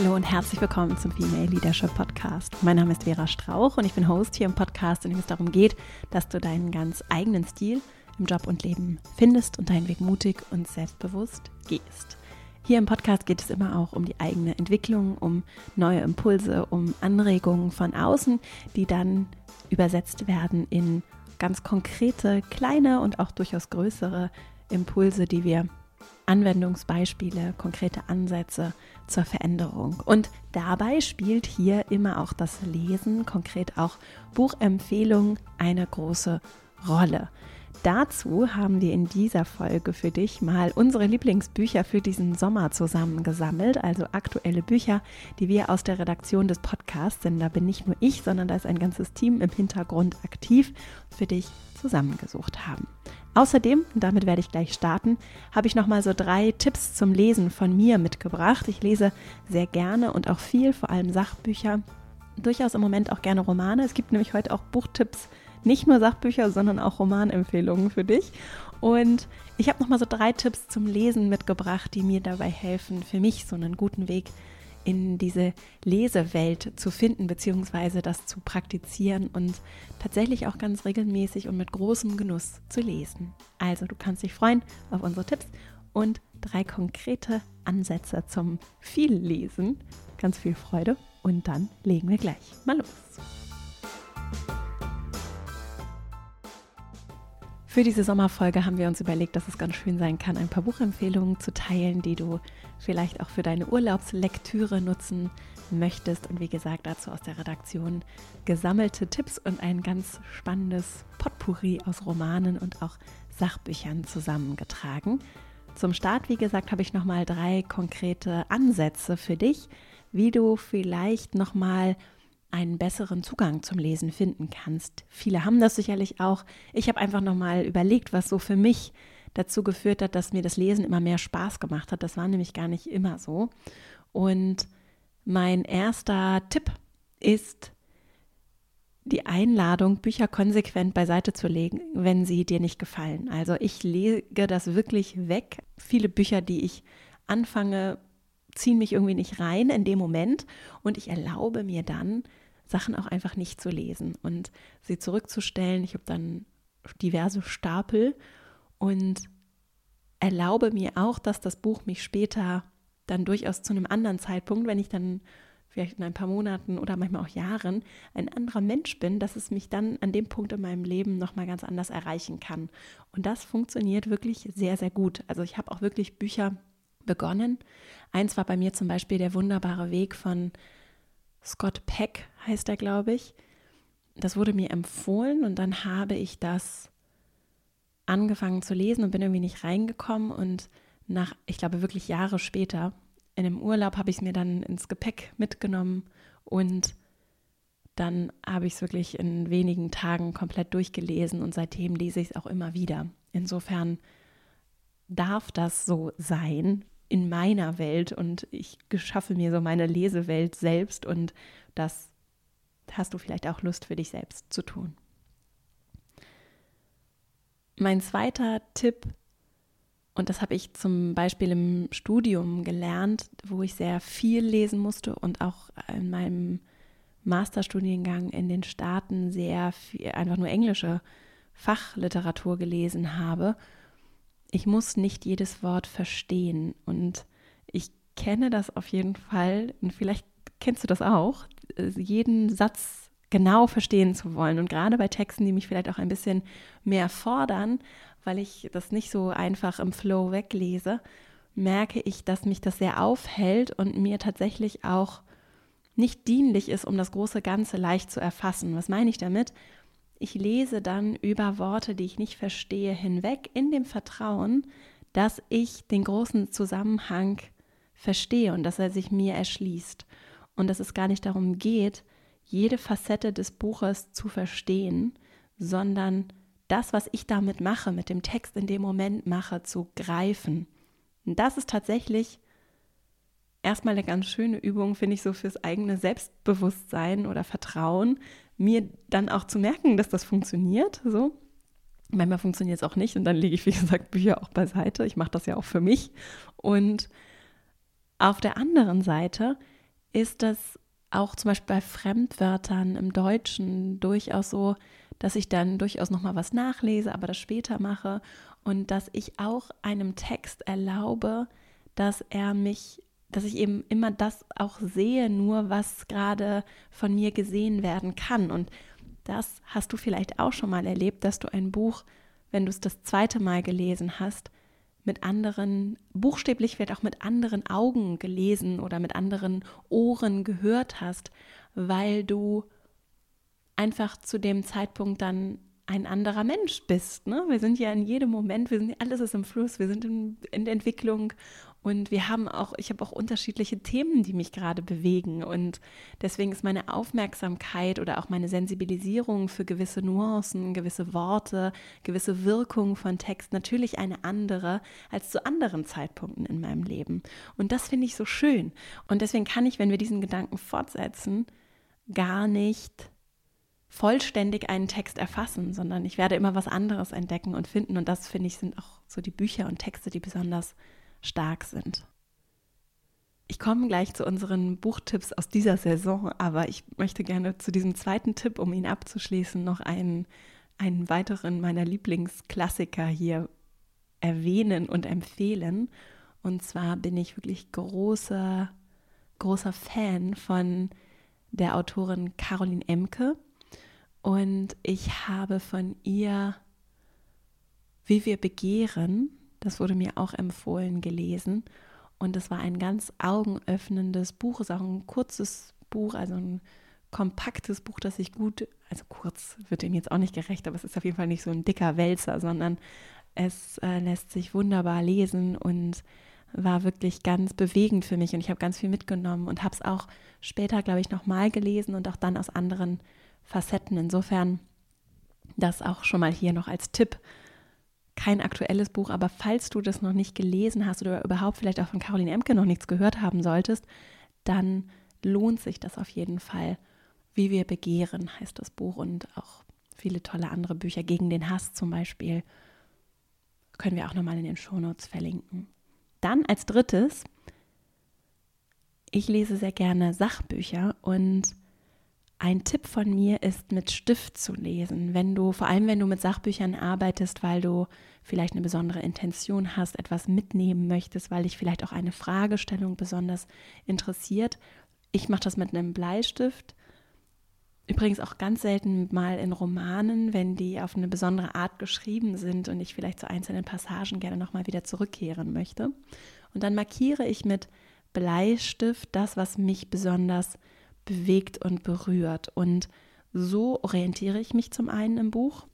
Hallo und herzlich willkommen zum Female Leadership Podcast. Mein Name ist Vera Strauch und ich bin Host hier im Podcast, in dem es darum geht, dass du deinen ganz eigenen Stil im Job und Leben findest und deinen Weg mutig und selbstbewusst gehst. Hier im Podcast geht es immer auch um die eigene Entwicklung, um neue Impulse, um Anregungen von außen, die dann übersetzt werden in ganz konkrete, kleine und auch durchaus größere Impulse, die wir Anwendungsbeispiele, konkrete Ansätze zur Veränderung. Und dabei spielt hier immer auch das Lesen, konkret auch Buchempfehlungen, eine große Rolle. Dazu haben wir in dieser Folge für dich mal unsere Lieblingsbücher für diesen Sommer zusammengesammelt, also aktuelle Bücher, die wir aus der Redaktion des Podcasts, denn da bin nicht nur ich, sondern da ist ein ganzes Team im Hintergrund aktiv, für dich zusammengesucht haben. Außerdem, damit werde ich gleich starten, habe ich nochmal so drei Tipps zum Lesen von mir mitgebracht. Ich lese sehr gerne und auch viel, vor allem Sachbücher, durchaus im Moment auch gerne Romane. Es gibt nämlich heute auch Buchtipps, nicht nur Sachbücher, sondern auch Romanempfehlungen für dich. Und ich habe nochmal so drei Tipps zum Lesen mitgebracht, die mir dabei helfen, für mich so einen guten Weg in diese Lesewelt zu finden, beziehungsweise das zu praktizieren und tatsächlich auch ganz regelmäßig und mit großem Genuss zu lesen. Also du kannst dich freuen auf unsere Tipps und drei konkrete Ansätze zum viel Lesen. Ganz viel Freude und dann legen wir gleich mal los. Für diese Sommerfolge haben wir uns überlegt, dass es ganz schön sein kann, ein paar Buchempfehlungen zu teilen, die du vielleicht auch für deine Urlaubslektüre nutzen möchtest. Und wie gesagt, dazu aus der Redaktion gesammelte Tipps und ein ganz spannendes Potpourri aus Romanen und auch Sachbüchern zusammengetragen. Zum Start, wie gesagt, habe ich nochmal drei konkrete Ansätze für dich, wie du vielleicht nochmal einen besseren Zugang zum Lesen finden kannst. Viele haben das sicherlich auch. Ich habe einfach nochmal überlegt, was so für mich dazu geführt hat, dass mir das Lesen immer mehr Spaß gemacht hat. Das war nämlich gar nicht immer so. Und mein erster Tipp ist die Einladung, Bücher konsequent beiseite zu legen, wenn sie dir nicht gefallen. Also ich lege das wirklich weg. Viele Bücher, die ich anfange, ziehen mich irgendwie nicht rein in dem Moment und ich erlaube mir dann, Sachen auch einfach nicht zu lesen und sie zurückzustellen. Ich habe dann diverse Stapel und erlaube mir auch, dass das Buch mich später dann durchaus zu einem anderen Zeitpunkt, wenn ich dann vielleicht in ein paar Monaten oder manchmal auch Jahren ein anderer Mensch bin, dass es mich dann an dem Punkt in meinem Leben nochmal ganz anders erreichen kann. Und das funktioniert wirklich sehr, sehr gut. Also ich habe auch wirklich Bücher begonnen. Eins war bei mir zum Beispiel der wunderbare Weg von Scott Peck, heißt er, glaube ich. Das wurde mir empfohlen und dann habe ich das angefangen zu lesen und bin irgendwie nicht reingekommen. Und nach, ich glaube, wirklich Jahre später, in einem Urlaub, habe ich es mir dann ins Gepäck mitgenommen und dann habe ich es wirklich in wenigen Tagen komplett durchgelesen und seitdem lese ich es auch immer wieder. Insofern darf das so sein, in meiner Welt und ich schaffe mir so meine Lesewelt selbst und das hast du vielleicht auch Lust für dich selbst zu tun. Mein zweiter Tipp, und das habe ich zum Beispiel im Studium gelernt, wo ich sehr viel lesen musste und auch in meinem Masterstudiengang in den Staaten sehr viel, einfach nur englische Fachliteratur gelesen habe ich muss nicht jedes Wort verstehen. Und ich kenne das auf jeden Fall, und vielleicht kennst du das auch, jeden Satz genau verstehen zu wollen. Und gerade bei Texten, die mich vielleicht auch ein bisschen mehr fordern, weil ich das nicht so einfach im Flow weglese, merke ich, dass mich das sehr aufhält und mir tatsächlich auch nicht dienlich ist, um das große Ganze leicht zu erfassen. Was meine ich damit? Ich lese dann über Worte, die ich nicht verstehe, hinweg in dem Vertrauen, dass ich den großen Zusammenhang verstehe und dass er sich mir erschließt. Und dass es gar nicht darum geht, jede Facette des Buches zu verstehen, sondern das, was ich damit mache, mit dem Text in dem Moment mache, zu greifen. Und das ist tatsächlich erstmal eine ganz schöne Übung, finde ich, so fürs eigene Selbstbewusstsein oder Vertrauen, mir dann auch zu merken, dass das funktioniert. So. Manchmal funktioniert es auch nicht und dann lege ich, wie gesagt, Bücher auch beiseite. Ich mache das ja auch für mich. Und auf der anderen Seite ist das auch zum Beispiel bei Fremdwörtern im Deutschen durchaus so, dass ich dann durchaus nochmal was nachlese, aber das später mache und dass ich auch einem Text erlaube, dass er mich, dass ich eben immer das auch sehe, nur was gerade von mir gesehen werden kann. Und das hast du vielleicht auch schon mal erlebt, dass du ein Buch, wenn du es das zweite Mal gelesen hast, mit anderen, buchstäblich wird auch mit anderen Augen gelesen oder mit anderen Ohren gehört hast, weil du einfach zu dem Zeitpunkt dann ein anderer Mensch bist. Ne? Wir sind ja in jedem Moment, wir sind, alles ist im Fluss, wir sind in, in der Entwicklung und wir haben auch, ich habe auch unterschiedliche Themen, die mich gerade bewegen. Und deswegen ist meine Aufmerksamkeit oder auch meine Sensibilisierung für gewisse Nuancen, gewisse Worte, gewisse Wirkung von Text natürlich eine andere als zu anderen Zeitpunkten in meinem Leben. Und das finde ich so schön. Und deswegen kann ich, wenn wir diesen Gedanken fortsetzen, gar nicht vollständig einen Text erfassen, sondern ich werde immer was anderes entdecken und finden. Und das, finde ich, sind auch so die Bücher und Texte, die besonders stark sind. Ich komme gleich zu unseren Buchtipps aus dieser Saison, aber ich möchte gerne zu diesem zweiten Tipp, um ihn abzuschließen, noch einen, einen weiteren meiner Lieblingsklassiker hier erwähnen und empfehlen. Und zwar bin ich wirklich großer, großer Fan von der Autorin Caroline Emke. Und ich habe von ihr Wie wir begehren, das wurde mir auch empfohlen, gelesen. Und es war ein ganz augenöffnendes Buch, es ist auch ein kurzes Buch, also ein kompaktes Buch, das sich gut, also kurz wird dem jetzt auch nicht gerecht, aber es ist auf jeden Fall nicht so ein dicker Wälzer, sondern es äh, lässt sich wunderbar lesen und war wirklich ganz bewegend für mich und ich habe ganz viel mitgenommen und habe es auch später, glaube ich, nochmal gelesen und auch dann aus anderen Facetten. Insofern das auch schon mal hier noch als Tipp. Kein aktuelles Buch, aber falls du das noch nicht gelesen hast oder überhaupt vielleicht auch von Caroline Emke noch nichts gehört haben solltest, dann lohnt sich das auf jeden Fall. Wie wir begehren heißt das Buch und auch viele tolle andere Bücher. Gegen den Hass zum Beispiel können wir auch nochmal in den Shownotes verlinken. Dann als drittes, ich lese sehr gerne Sachbücher und ein Tipp von mir ist, mit Stift zu lesen. Wenn du, vor allem wenn du mit Sachbüchern arbeitest, weil du vielleicht eine besondere Intention hast, etwas mitnehmen möchtest, weil dich vielleicht auch eine Fragestellung besonders interessiert. Ich mache das mit einem Bleistift. Übrigens auch ganz selten mal in Romanen, wenn die auf eine besondere Art geschrieben sind und ich vielleicht zu einzelnen Passagen gerne nochmal wieder zurückkehren möchte. Und dann markiere ich mit Bleistift das, was mich besonders interessiert bewegt und berührt. Und so orientiere ich mich zum einen im Buch.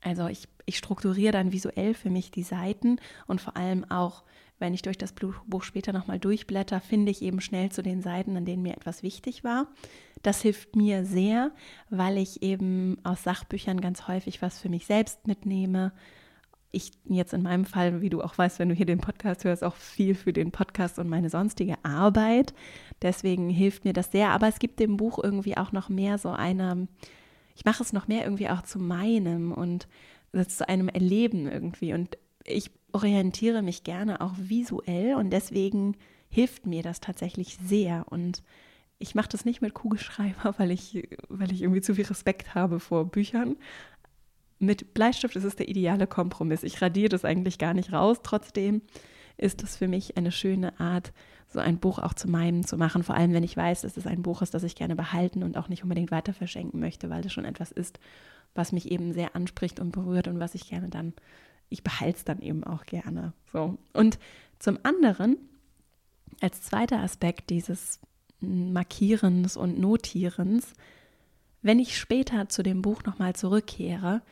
Also ich, ich strukturiere dann visuell für mich die Seiten und vor allem auch, wenn ich durch das Buch später nochmal durchblätter, finde ich eben schnell zu den Seiten, an denen mir etwas wichtig war. Das hilft mir sehr, weil ich eben aus Sachbüchern ganz häufig was für mich selbst mitnehme, ich jetzt in meinem Fall, wie du auch weißt, wenn du hier den Podcast hörst, auch viel für den Podcast und meine sonstige Arbeit. Deswegen hilft mir das sehr. Aber es gibt dem Buch irgendwie auch noch mehr so eine, ich mache es noch mehr irgendwie auch zu meinem und zu einem Erleben irgendwie. Und ich orientiere mich gerne auch visuell und deswegen hilft mir das tatsächlich sehr. Und ich mache das nicht mit Kugelschreiber, weil ich, weil ich irgendwie zu viel Respekt habe vor Büchern, mit Bleistift ist es der ideale Kompromiss. Ich radiere das eigentlich gar nicht raus. Trotzdem ist es für mich eine schöne Art, so ein Buch auch zu meinem zu machen. Vor allem, wenn ich weiß, dass es ein Buch ist, das ich gerne behalten und auch nicht unbedingt weiter verschenken möchte, weil das schon etwas ist, was mich eben sehr anspricht und berührt und was ich gerne dann, ich behalte es dann eben auch gerne. So. Und zum anderen, als zweiter Aspekt dieses Markierens und Notierens, wenn ich später zu dem Buch nochmal zurückkehre,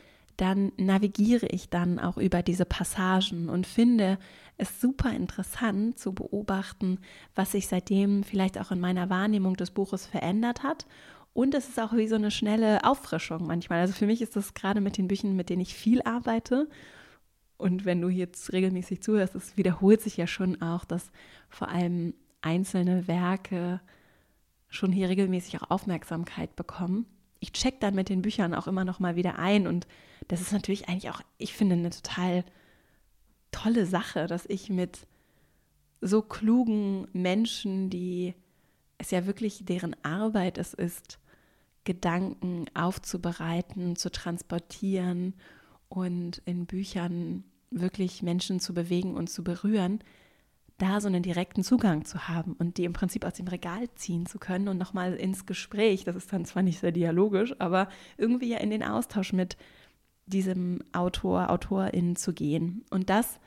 dann navigiere ich dann auch über diese Passagen und finde es super interessant zu beobachten, was sich seitdem vielleicht auch in meiner Wahrnehmung des Buches verändert hat. Und es ist auch wie so eine schnelle Auffrischung manchmal. Also für mich ist das gerade mit den Büchern, mit denen ich viel arbeite. Und wenn du jetzt regelmäßig zuhörst, es wiederholt sich ja schon auch, dass vor allem einzelne Werke schon hier regelmäßig auch Aufmerksamkeit bekommen ich check dann mit den Büchern auch immer noch mal wieder ein und das ist natürlich eigentlich auch, ich finde, eine total tolle Sache, dass ich mit so klugen Menschen, die es ja wirklich deren Arbeit es ist, Gedanken aufzubereiten, zu transportieren und in Büchern wirklich Menschen zu bewegen und zu berühren, da so einen direkten Zugang zu haben und die im Prinzip aus dem Regal ziehen zu können und nochmal ins Gespräch, das ist dann zwar nicht sehr dialogisch, aber irgendwie ja in den Austausch mit diesem Autor, Autorin zu gehen. Und das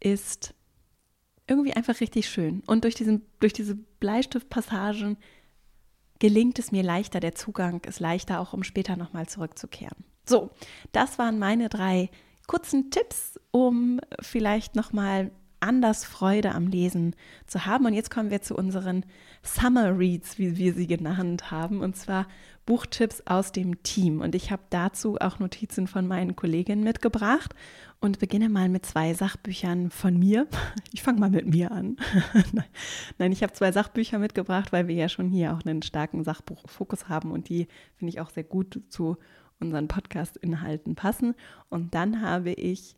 ist irgendwie einfach richtig schön. Und durch, diesen, durch diese Bleistiftpassagen gelingt es mir leichter, der Zugang ist leichter, auch um später nochmal zurückzukehren. So, das waren meine drei kurzen Tipps, um vielleicht nochmal anders Freude am Lesen zu haben. Und jetzt kommen wir zu unseren Summer Reads, wie wir sie genannt haben, und zwar Buchtipps aus dem Team. Und ich habe dazu auch Notizen von meinen Kolleginnen mitgebracht und beginne mal mit zwei Sachbüchern von mir. Ich fange mal mit mir an. Nein, ich habe zwei Sachbücher mitgebracht, weil wir ja schon hier auch einen starken Sachbuchfokus haben und die finde ich auch sehr gut zu unseren Podcast-Inhalten passen. Und dann habe ich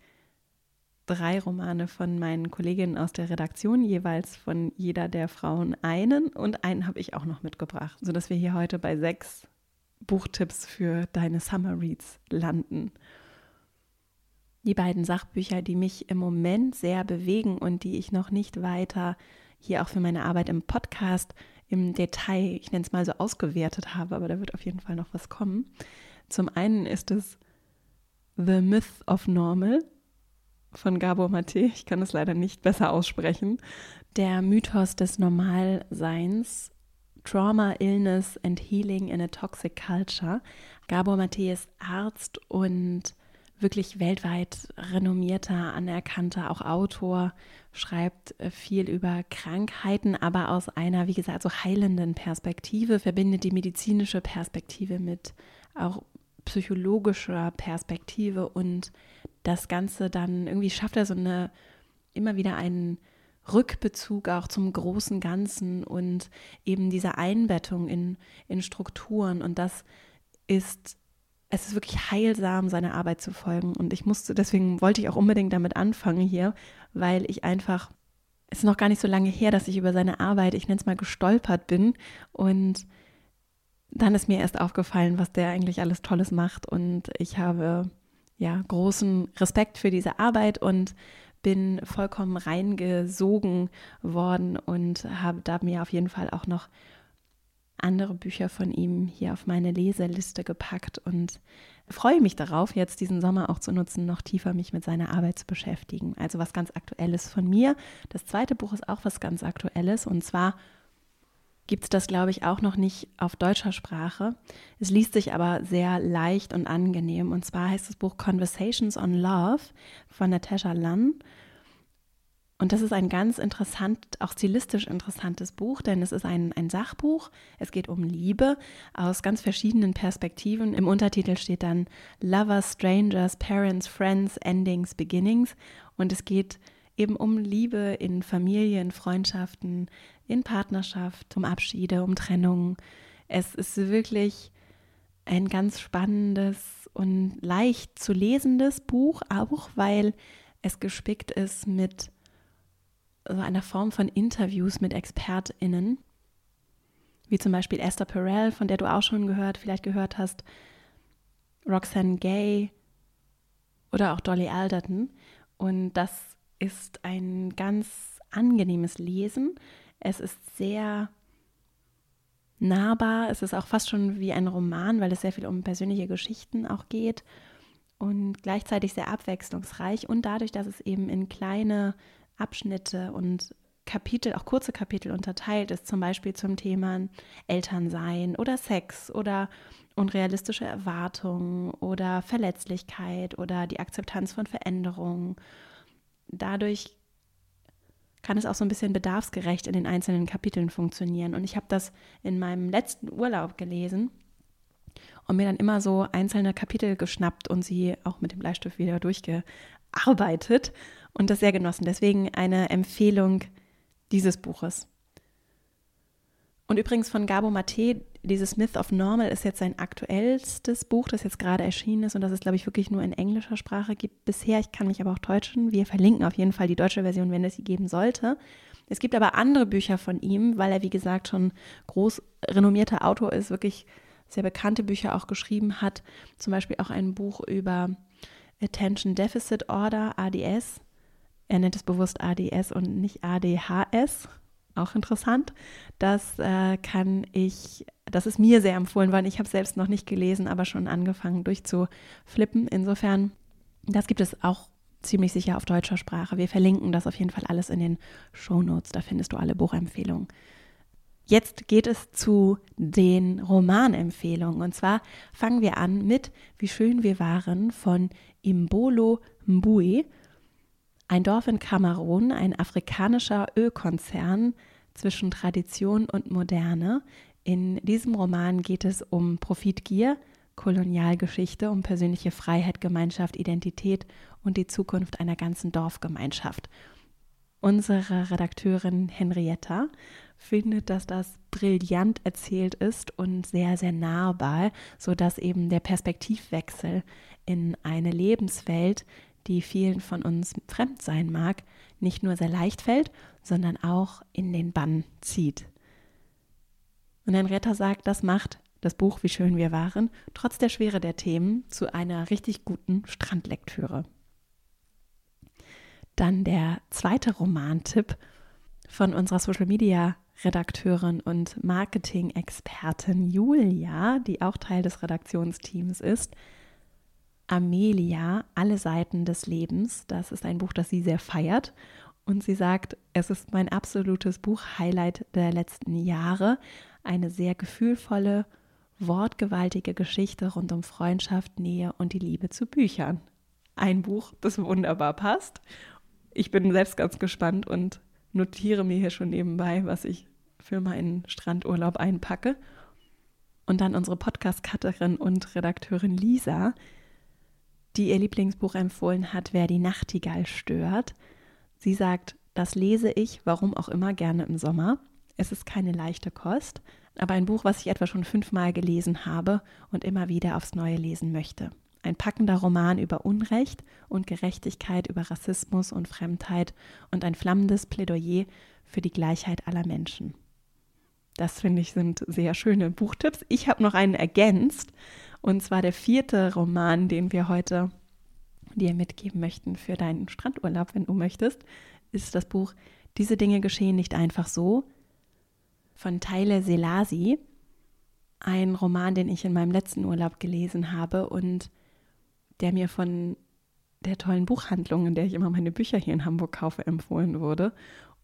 drei Romane von meinen Kolleginnen aus der Redaktion, jeweils von jeder der Frauen einen und einen habe ich auch noch mitgebracht, sodass wir hier heute bei sechs Buchtipps für deine Summer Reads landen. Die beiden Sachbücher, die mich im Moment sehr bewegen und die ich noch nicht weiter hier auch für meine Arbeit im Podcast im Detail, ich nenne es mal so, ausgewertet habe, aber da wird auf jeden Fall noch was kommen. Zum einen ist es The Myth of Normal von Gabor Mate. Ich kann es leider nicht besser aussprechen. Der Mythos des Normalseins. Trauma, Illness and Healing in a Toxic Culture. Gabor Mate ist Arzt und wirklich weltweit renommierter, anerkannter, auch Autor, schreibt äh, viel über Krankheiten, aber aus einer, wie gesagt, so heilenden Perspektive, verbindet die medizinische Perspektive mit auch psychologischer Perspektive und das Ganze dann irgendwie schafft er so eine immer wieder einen Rückbezug auch zum großen Ganzen und eben diese Einbettung in, in Strukturen und das ist es ist wirklich heilsam, seiner Arbeit zu folgen. Und ich musste, deswegen wollte ich auch unbedingt damit anfangen hier, weil ich einfach, es ist noch gar nicht so lange her, dass ich über seine Arbeit, ich nenne es mal, gestolpert bin. Und dann ist mir erst aufgefallen, was der eigentlich alles Tolles macht. Und ich habe ja großen Respekt für diese Arbeit und bin vollkommen reingesogen worden und habe da mir auf jeden Fall auch noch andere Bücher von ihm hier auf meine Leseliste gepackt und freue mich darauf, jetzt diesen Sommer auch zu nutzen, noch tiefer mich mit seiner Arbeit zu beschäftigen. Also was ganz Aktuelles von mir. Das zweite Buch ist auch was ganz Aktuelles und zwar gibt es das, glaube ich, auch noch nicht auf deutscher Sprache. Es liest sich aber sehr leicht und angenehm. Und zwar heißt das Buch Conversations on Love von Natasha Lunn. Und das ist ein ganz interessant, auch stilistisch interessantes Buch, denn es ist ein, ein Sachbuch. Es geht um Liebe aus ganz verschiedenen Perspektiven. Im Untertitel steht dann Lovers, Strangers, Parents, Friends, Endings, Beginnings. Und es geht eben um Liebe in Familien, Freundschaften, in Partnerschaft, um Abschiede, um Trennung. Es ist wirklich ein ganz spannendes und leicht zu lesendes Buch, auch weil es gespickt ist mit so einer Form von Interviews mit ExpertInnen, wie zum Beispiel Esther Perel, von der du auch schon gehört, vielleicht gehört hast, Roxanne Gay oder auch Dolly Alderton. Und das ist ein ganz angenehmes Lesen. Es ist sehr nahbar. Es ist auch fast schon wie ein Roman, weil es sehr viel um persönliche Geschichten auch geht und gleichzeitig sehr abwechslungsreich und dadurch, dass es eben in kleine Abschnitte und Kapitel, auch kurze Kapitel unterteilt ist, zum Beispiel zum Thema Elternsein oder Sex oder unrealistische Erwartungen oder Verletzlichkeit oder die Akzeptanz von Veränderungen. Dadurch kann es auch so ein bisschen bedarfsgerecht in den einzelnen Kapiteln funktionieren. Und ich habe das in meinem letzten Urlaub gelesen und mir dann immer so einzelne Kapitel geschnappt und sie auch mit dem Bleistift wieder durchgearbeitet und das sehr genossen. Deswegen eine Empfehlung dieses Buches. Und übrigens von Gabo Mate, dieses Myth of Normal ist jetzt sein aktuellstes Buch, das jetzt gerade erschienen ist und das es, glaube ich, wirklich nur in englischer Sprache gibt bisher. Ich kann mich aber auch täuschen. Wir verlinken auf jeden Fall die deutsche Version, wenn es sie geben sollte. Es gibt aber andere Bücher von ihm, weil er, wie gesagt, schon groß renommierter Autor ist, wirklich sehr bekannte Bücher auch geschrieben hat. Zum Beispiel auch ein Buch über Attention Deficit Order, ADS. Er nennt es bewusst ADS und nicht ADHS. Auch interessant. Das äh, kann ich, das ist mir sehr empfohlen worden. Ich habe selbst noch nicht gelesen, aber schon angefangen durchzuflippen. Insofern, das gibt es auch ziemlich sicher auf deutscher Sprache. Wir verlinken das auf jeden Fall alles in den Show Notes. Da findest du alle Buchempfehlungen. Jetzt geht es zu den Romanempfehlungen. Und zwar fangen wir an mit Wie schön wir waren von Imbolo Mbui. Ein Dorf in Kamerun, ein afrikanischer Ölkonzern zwischen Tradition und Moderne. In diesem Roman geht es um Profitgier, Kolonialgeschichte, um persönliche Freiheit, Gemeinschaft, Identität und die Zukunft einer ganzen Dorfgemeinschaft. Unsere Redakteurin Henrietta findet, dass das brillant erzählt ist und sehr, sehr nahbar, sodass eben der Perspektivwechsel in eine Lebenswelt, die vielen von uns fremd sein mag, nicht nur sehr leicht fällt, sondern auch in den Bann zieht. Und Henrietta sagt, das macht das Buch Wie schön wir waren, trotz der Schwere der Themen, zu einer richtig guten Strandlektüre. Dann der zweite Romantipp von unserer Social Media Redakteurin und Marketing-Expertin Julia, die auch Teil des Redaktionsteams ist. Amelia, Alle Seiten des Lebens. Das ist ein Buch, das sie sehr feiert. Und sie sagt, es ist mein absolutes Buch-Highlight der letzten Jahre. Eine sehr gefühlvolle, wortgewaltige Geschichte rund um Freundschaft, Nähe und die Liebe zu Büchern. Ein Buch, das wunderbar passt. Ich bin selbst ganz gespannt und notiere mir hier schon nebenbei, was ich für meinen Strandurlaub einpacke. Und dann unsere Podcast-Cutterin und Redakteurin Lisa, die ihr Lieblingsbuch empfohlen hat, Wer die Nachtigall stört. Sie sagt, das lese ich, warum auch immer, gerne im Sommer. Es ist keine leichte Kost, aber ein Buch, was ich etwa schon fünfmal gelesen habe und immer wieder aufs Neue lesen möchte. Ein packender Roman über Unrecht und Gerechtigkeit, über Rassismus und Fremdheit und ein flammendes Plädoyer für die Gleichheit aller Menschen. Das finde ich sind sehr schöne Buchtipps. Ich habe noch einen ergänzt und zwar der vierte Roman, den wir heute dir mitgeben möchten für deinen Strandurlaub, wenn du möchtest, ist das Buch Diese Dinge geschehen nicht einfach so von Teile Selasi. Ein Roman, den ich in meinem letzten Urlaub gelesen habe und der mir von der tollen Buchhandlung, in der ich immer meine Bücher hier in Hamburg kaufe, empfohlen wurde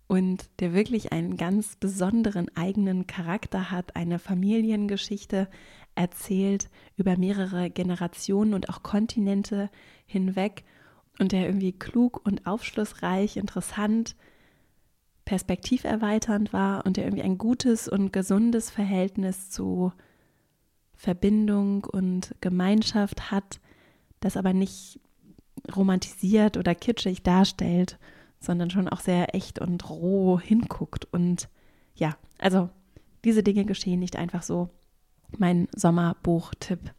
und der wirklich einen ganz besonderen eigenen Charakter hat, eine Familiengeschichte erzählt über mehrere Generationen und auch Kontinente hinweg und der irgendwie klug und aufschlussreich, interessant, perspektiverweiternd war und der irgendwie ein gutes und gesundes Verhältnis zu Verbindung und Gemeinschaft hat, das aber nicht romantisiert oder kitschig darstellt, sondern schon auch sehr echt und roh hinguckt. Und ja, also diese Dinge geschehen nicht einfach so. Mein Sommerbuchtipp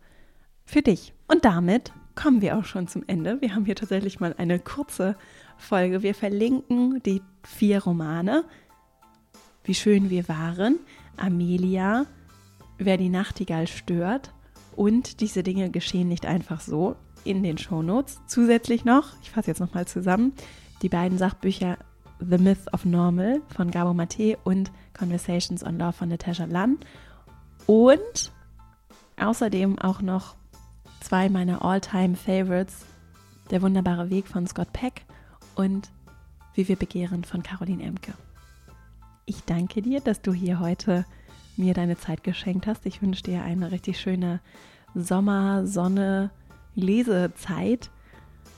für dich. Und damit kommen wir auch schon zum Ende. Wir haben hier tatsächlich mal eine kurze Folge. Wir verlinken die vier Romane. Wie schön wir waren, Amelia, Wer die Nachtigall stört und diese Dinge geschehen nicht einfach so in den Shownotes. Zusätzlich noch, ich fasse jetzt nochmal zusammen, die beiden Sachbücher The Myth of Normal von Gabo Mate und Conversations on Love von Natasha Lunn. Und außerdem auch noch zwei meiner All-Time Favorites, Der wunderbare Weg von Scott Peck und Wie wir begehren von Caroline Emke. Ich danke dir, dass du hier heute mir deine Zeit geschenkt hast. Ich wünsche dir eine richtig schöne Sommer, Sonne, Lesezeit.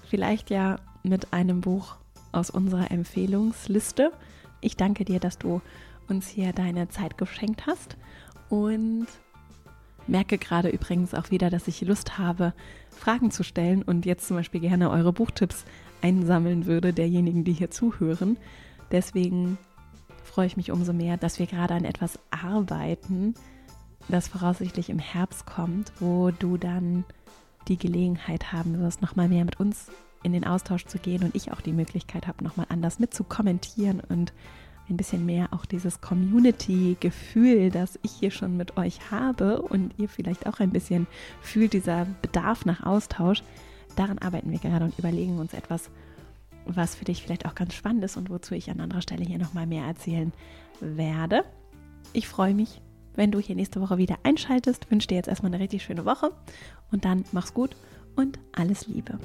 Vielleicht ja mit einem Buch aus unserer Empfehlungsliste. Ich danke dir, dass du uns hier deine Zeit geschenkt hast und merke gerade übrigens auch wieder, dass ich Lust habe, Fragen zu stellen und jetzt zum Beispiel gerne eure Buchtipps einsammeln würde, derjenigen, die hier zuhören. Deswegen freue ich mich umso mehr, dass wir gerade an etwas arbeiten, das voraussichtlich im Herbst kommt, wo du dann die Gelegenheit haben wirst, nochmal mehr mit uns in den Austausch zu gehen und ich auch die Möglichkeit habe, nochmal anders mit zu kommentieren und ein bisschen mehr auch dieses Community-Gefühl, das ich hier schon mit euch habe und ihr vielleicht auch ein bisschen fühlt, dieser Bedarf nach Austausch. Daran arbeiten wir gerade und überlegen uns etwas, was für dich vielleicht auch ganz spannend ist und wozu ich an anderer Stelle hier nochmal mehr erzählen werde. Ich freue mich, wenn du hier nächste Woche wieder einschaltest. Wünsche dir jetzt erstmal eine richtig schöne Woche und dann mach's gut und alles Liebe.